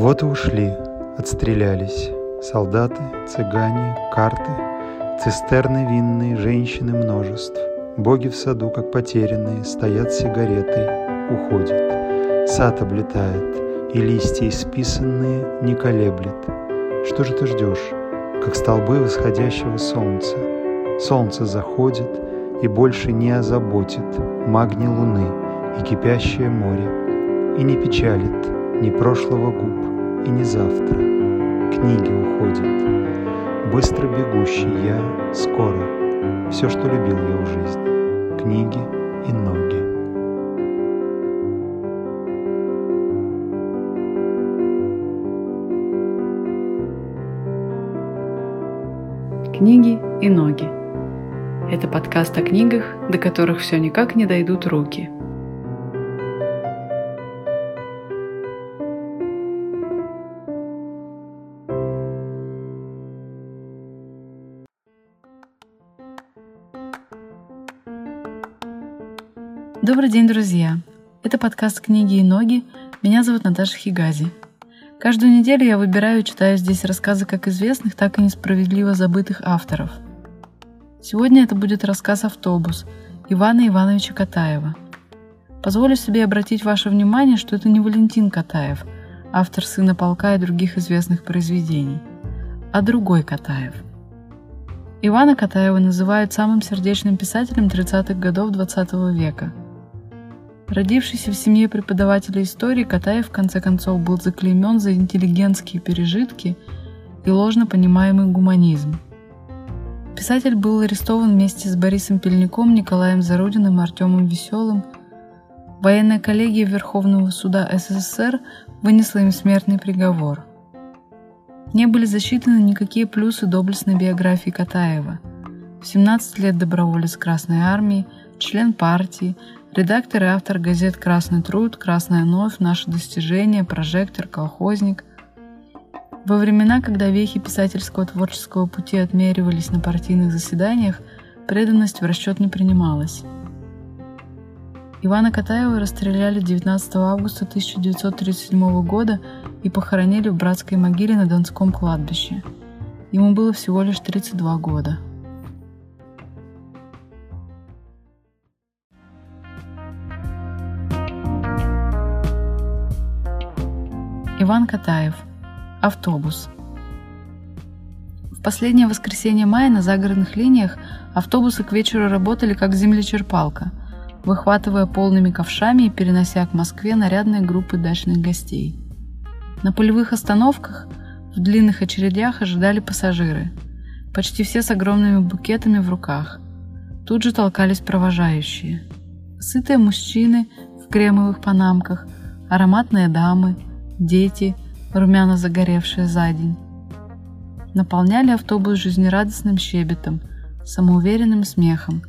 Вот и ушли, отстрелялись. Солдаты, цыгане, карты, цистерны винные, женщины множеств. Боги в саду, как потерянные, стоят сигаретой, уходят. Сад облетает, и листья исписанные не колеблет. Что же ты ждешь, как столбы восходящего солнца? Солнце заходит и больше не озаботит магни луны и кипящее море, и не печалит ни прошлого губ и ни завтра. Книги уходят, быстро бегущий я, скоро, все, что любил я в жизни, книги и ноги. Книги и ноги. Это подкаст о книгах, до которых все никак не дойдут руки. Добрый день, друзья! Это подкаст «Книги и ноги». Меня зовут Наташа Хигази. Каждую неделю я выбираю и читаю здесь рассказы как известных, так и несправедливо забытых авторов. Сегодня это будет рассказ «Автобус» Ивана Ивановича Катаева. Позволю себе обратить ваше внимание, что это не Валентин Катаев, автор «Сына полка» и других известных произведений, а другой Катаев. Ивана Катаева называют самым сердечным писателем 30-х годов XX -го века – Родившийся в семье преподавателя истории, Катаев в конце концов был заклеймен за интеллигентские пережитки и ложно понимаемый гуманизм. Писатель был арестован вместе с Борисом Пельником, Николаем Зарудиным и Артемом Веселым. Военная коллегия Верховного суда СССР вынесла им смертный приговор. Не были засчитаны никакие плюсы доблестной биографии Катаева. В 17 лет доброволец Красной Армии, член партии, Редактор и автор газет «Красный труд», «Красная новь», «Наше достижение», «Прожектор», «Колхозник». Во времена, когда вехи писательского творческого пути отмеривались на партийных заседаниях, преданность в расчет не принималась. Ивана Катаева расстреляли 19 августа 1937 года и похоронили в братской могиле на Донском кладбище. Ему было всего лишь 32 года. Иван Катаев. Автобус. В последнее воскресенье мая на загородных линиях автобусы к вечеру работали как землечерпалка, выхватывая полными ковшами и перенося к Москве нарядные группы дачных гостей. На полевых остановках в длинных очередях ожидали пассажиры, почти все с огромными букетами в руках. Тут же толкались провожающие. Сытые мужчины в кремовых панамках, ароматные дамы – дети, румяно загоревшие за день. Наполняли автобус жизнерадостным щебетом, самоуверенным смехом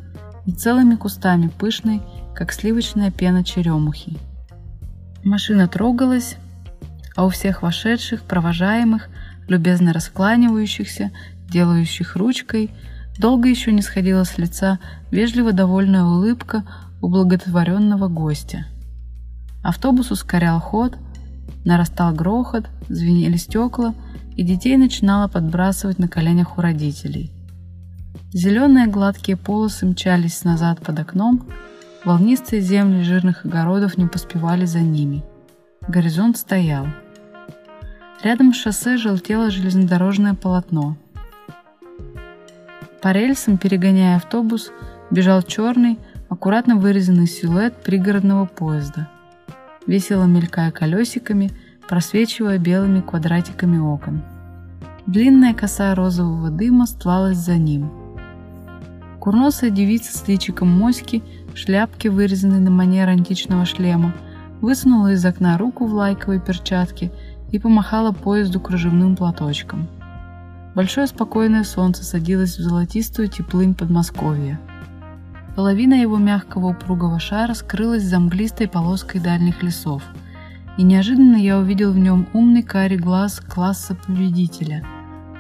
и целыми кустами пышной, как сливочная пена черемухи. Машина трогалась, а у всех вошедших, провожаемых, любезно раскланивающихся, делающих ручкой, долго еще не сходила с лица вежливо довольная улыбка у благотворенного гостя. Автобус ускорял ход – Нарастал грохот, звенели стекла, и детей начинало подбрасывать на коленях у родителей. Зеленые гладкие полосы мчались назад под окном, волнистые земли жирных огородов не поспевали за ними. Горизонт стоял. Рядом с шоссе желтело железнодорожное полотно. По рельсам, перегоняя автобус, бежал черный, аккуратно вырезанный силуэт пригородного поезда – весело мелькая колесиками, просвечивая белыми квадратиками окон. Длинная коса розового дыма стлалась за ним. Курносая девица с личиком моськи, в шляпке, вырезанной на манер античного шлема, высунула из окна руку в лайковой перчатке и помахала поезду кружевным платочком. Большое спокойное солнце садилось в золотистую теплынь Подмосковья. Половина его мягкого упругого шара скрылась за мглистой полоской дальних лесов, и неожиданно я увидел в нем умный карий глаз класса победителя,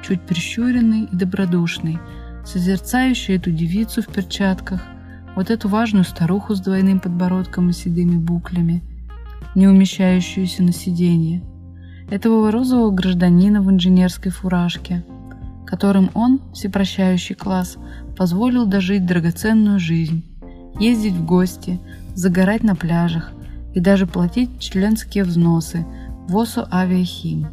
чуть прищуренный и добродушный, созерцающий эту девицу в перчатках, вот эту важную старуху с двойным подбородком и седыми буклями, не умещающуюся на сиденье, этого розового гражданина в инженерской фуражке, которым он, всепрощающий класс, позволил дожить драгоценную жизнь, ездить в гости, загорать на пляжах и даже платить членские взносы в ОСО «Авиахим».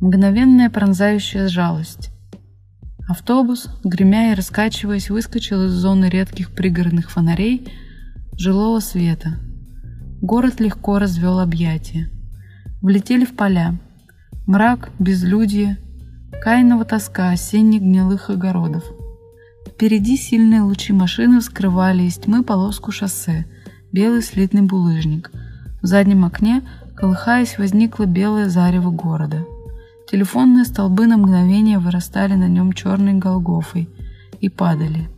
Мгновенная пронзающая жалость. Автобус, гремя и раскачиваясь, выскочил из зоны редких пригородных фонарей жилого света. Город легко развел объятия. Влетели в поля. Мрак, безлюдье, каинова тоска осенних гнилых огородов. Впереди сильные лучи машины вскрывали из тьмы полоску шоссе, белый слитный булыжник. В заднем окне, колыхаясь, возникло белое зарево города – Телефонные столбы на мгновение вырастали на нем черной голгофой и падали.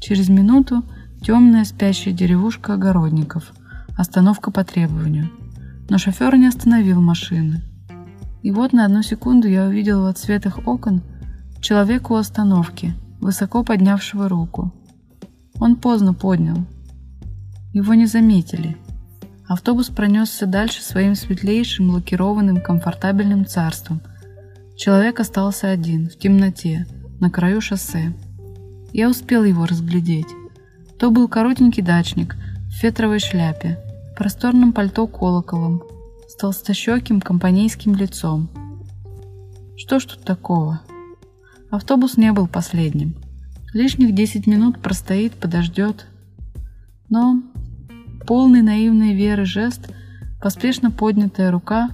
Через минуту темная спящая деревушка огородников, остановка по требованию. Но шофер не остановил машины. И вот на одну секунду я увидел в отсветах окон человека у остановки, высоко поднявшего руку. Он поздно поднял. Его не заметили – Автобус пронесся дальше своим светлейшим, лакированным, комфортабельным царством. Человек остался один, в темноте, на краю шоссе. Я успел его разглядеть. То был коротенький дачник в фетровой шляпе, в просторном пальто колоколом, с толстощеким компанейским лицом. Что ж тут такого? Автобус не был последним. Лишних десять минут простоит, подождет. Но полный наивной веры жест, поспешно поднятая рука,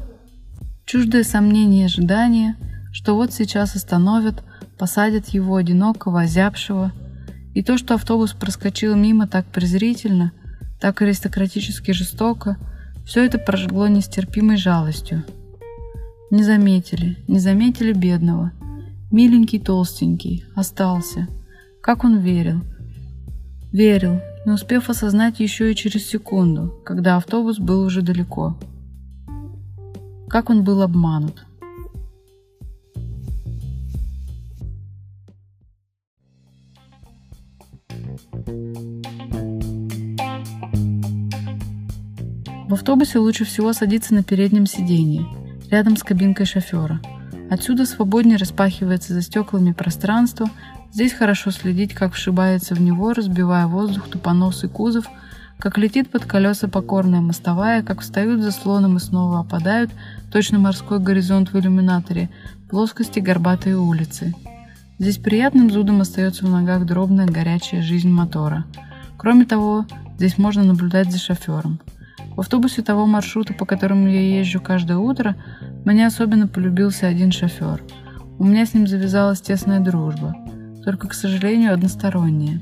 чуждое сомнение и ожидание, что вот сейчас остановят, посадят его одинокого, озябшего, и то, что автобус проскочил мимо так презрительно, так аристократически жестоко, все это прожгло нестерпимой жалостью. Не заметили, не заметили бедного. Миленький толстенький, остался. Как он верил. Верил, не успев осознать еще и через секунду, когда автобус был уже далеко. Как он был обманут. Автобусе лучше всего садиться на переднем сиденье, рядом с кабинкой шофера. Отсюда свободнее распахивается за стеклами пространство, Здесь хорошо следить, как вшибается в него, разбивая воздух тупоносый кузов, как летит под колеса покорная мостовая, как встают заслоном и снова опадают, точно морской горизонт в иллюминаторе, плоскости горбатые улицы. Здесь приятным зудом остается в ногах дробная горячая жизнь мотора. Кроме того, здесь можно наблюдать за шофером. В автобусе того маршрута, по которому я езжу каждое утро, мне особенно полюбился один шофер. У меня с ним завязалась тесная дружба – только, к сожалению, одностороннее.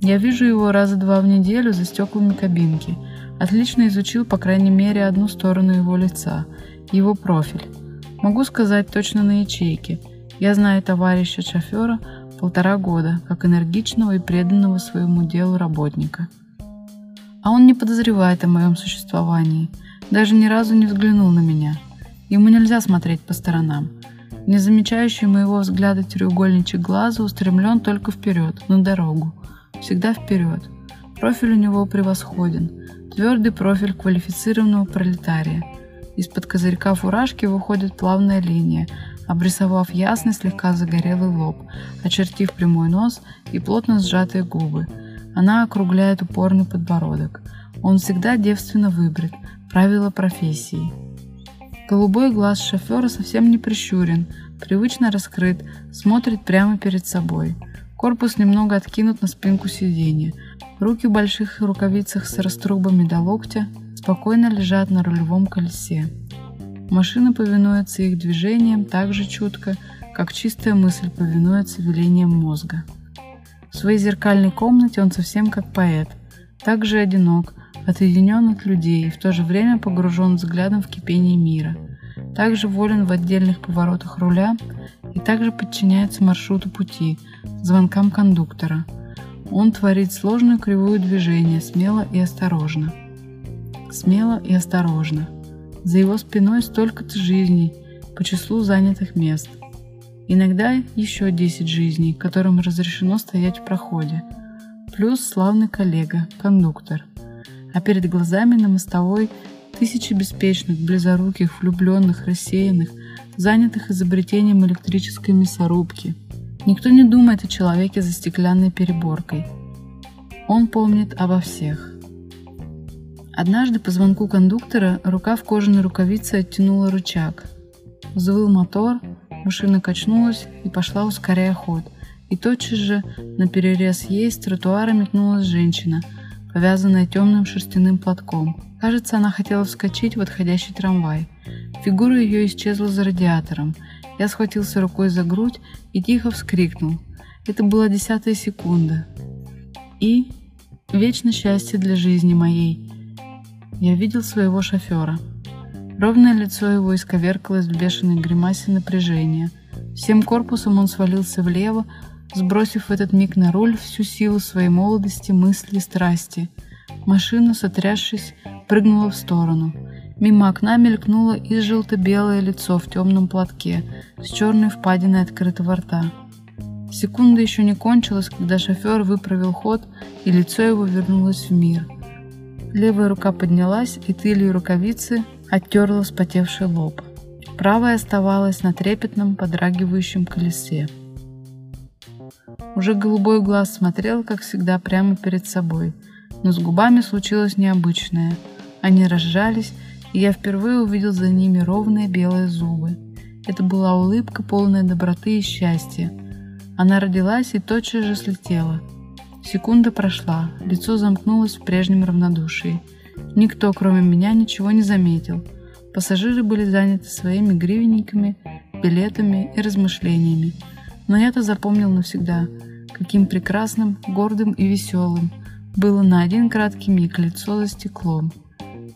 Я вижу его раза два в неделю за стеклами кабинки. Отлично изучил, по крайней мере, одну сторону его лица, его профиль. Могу сказать точно на ячейке. Я знаю товарища шофера полтора года, как энергичного и преданного своему делу работника. А он не подозревает о моем существовании, даже ни разу не взглянул на меня. Ему нельзя смотреть по сторонам. Не замечающий моего взгляда треугольничек глаза устремлен только вперед, на дорогу. Всегда вперед. Профиль у него превосходен. Твердый профиль квалифицированного пролетария. Из-под козырька фуражки выходит плавная линия, обрисовав ясный слегка загорелый лоб, очертив прямой нос и плотно сжатые губы. Она округляет упорный подбородок. Он всегда девственно выбрит. Правила профессии. Голубой глаз шофера совсем не прищурен, привычно раскрыт, смотрит прямо перед собой. Корпус немного откинут на спинку сиденья. Руки в больших рукавицах с раструбами до локтя спокойно лежат на рулевом колесе. Машина повинуется их движениям так же чутко, как чистая мысль повинуется велениям мозга. В своей зеркальной комнате он совсем как поэт, также одинок, отъединен от людей и в то же время погружен взглядом в кипение мира. Также волен в отдельных поворотах руля и также подчиняется маршруту пути, звонкам кондуктора. Он творит сложную кривую движение смело и осторожно. Смело и осторожно. За его спиной столько-то жизней по числу занятых мест. Иногда еще 10 жизней, которым разрешено стоять в проходе. плюс славный коллега, кондуктор. А перед глазами на мостовой тысячи беспечных, близоруких, влюбленных, рассеянных, занятых изобретением электрической мясорубки. Никто не думает о человеке за стеклянной переборкой. Он помнит обо всех. Однажды по звонку кондуктора рука в кожаной рукавице оттянула рычаг. Взвыл мотор, машина качнулась и пошла ускоряя ход. И тотчас же на перерез ей с тротуара метнулась женщина, повязанная темным шерстяным платком. Кажется, она хотела вскочить в отходящий трамвай. Фигура ее исчезла за радиатором. Я схватился рукой за грудь и тихо вскрикнул. Это была десятая секунда. И вечно счастье для жизни моей – я видел своего шофера. Ровное лицо его исковеркалось в бешеной гримасе напряжения. Всем корпусом он свалился влево, сбросив в этот миг на руль всю силу своей молодости, мысли, страсти. Машина, сотрясшись, прыгнула в сторону. Мимо окна мелькнуло и желто-белое лицо в темном платке с черной впадиной открытого рта. Секунда еще не кончилась, когда шофер выправил ход, и лицо его вернулось в мир – Левая рука поднялась, и тылью рукавицы оттерла вспотевший лоб. Правая оставалась на трепетном, подрагивающем колесе. Уже голубой глаз смотрел, как всегда, прямо перед собой, но с губами случилось необычное. Они разжались, и я впервые увидел за ними ровные белые зубы. Это была улыбка, полная доброты и счастья. Она родилась и тотчас же слетела – Секунда прошла, лицо замкнулось в прежнем равнодушии. Никто, кроме меня, ничего не заметил. Пассажиры были заняты своими гривенниками, билетами и размышлениями. Но я-то запомнил навсегда, каким прекрасным, гордым и веселым было на один краткий миг лицо за стеклом.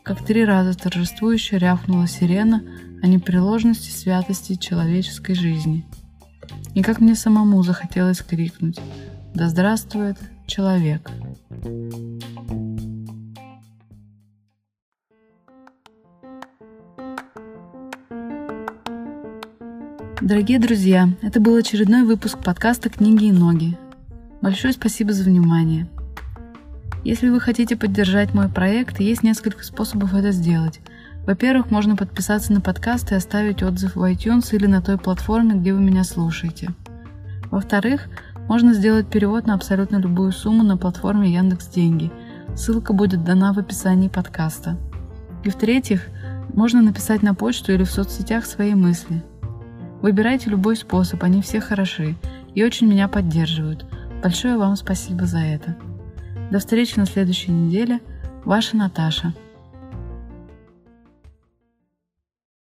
Как три раза торжествующе рявкнула сирена о непреложности святости человеческой жизни. И как мне самому захотелось крикнуть «Да здравствует человек. Дорогие друзья, это был очередной выпуск подкаста «Книги и ноги». Большое спасибо за внимание. Если вы хотите поддержать мой проект, есть несколько способов это сделать. Во-первых, можно подписаться на подкаст и оставить отзыв в iTunes или на той платформе, где вы меня слушаете. Во-вторых, можно сделать перевод на абсолютно любую сумму на платформе Яндекс Деньги. Ссылка будет дана в описании подкаста. И в-третьих, можно написать на почту или в соцсетях свои мысли. Выбирайте любой способ, они все хороши и очень меня поддерживают. Большое вам спасибо за это. До встречи на следующей неделе. Ваша Наташа.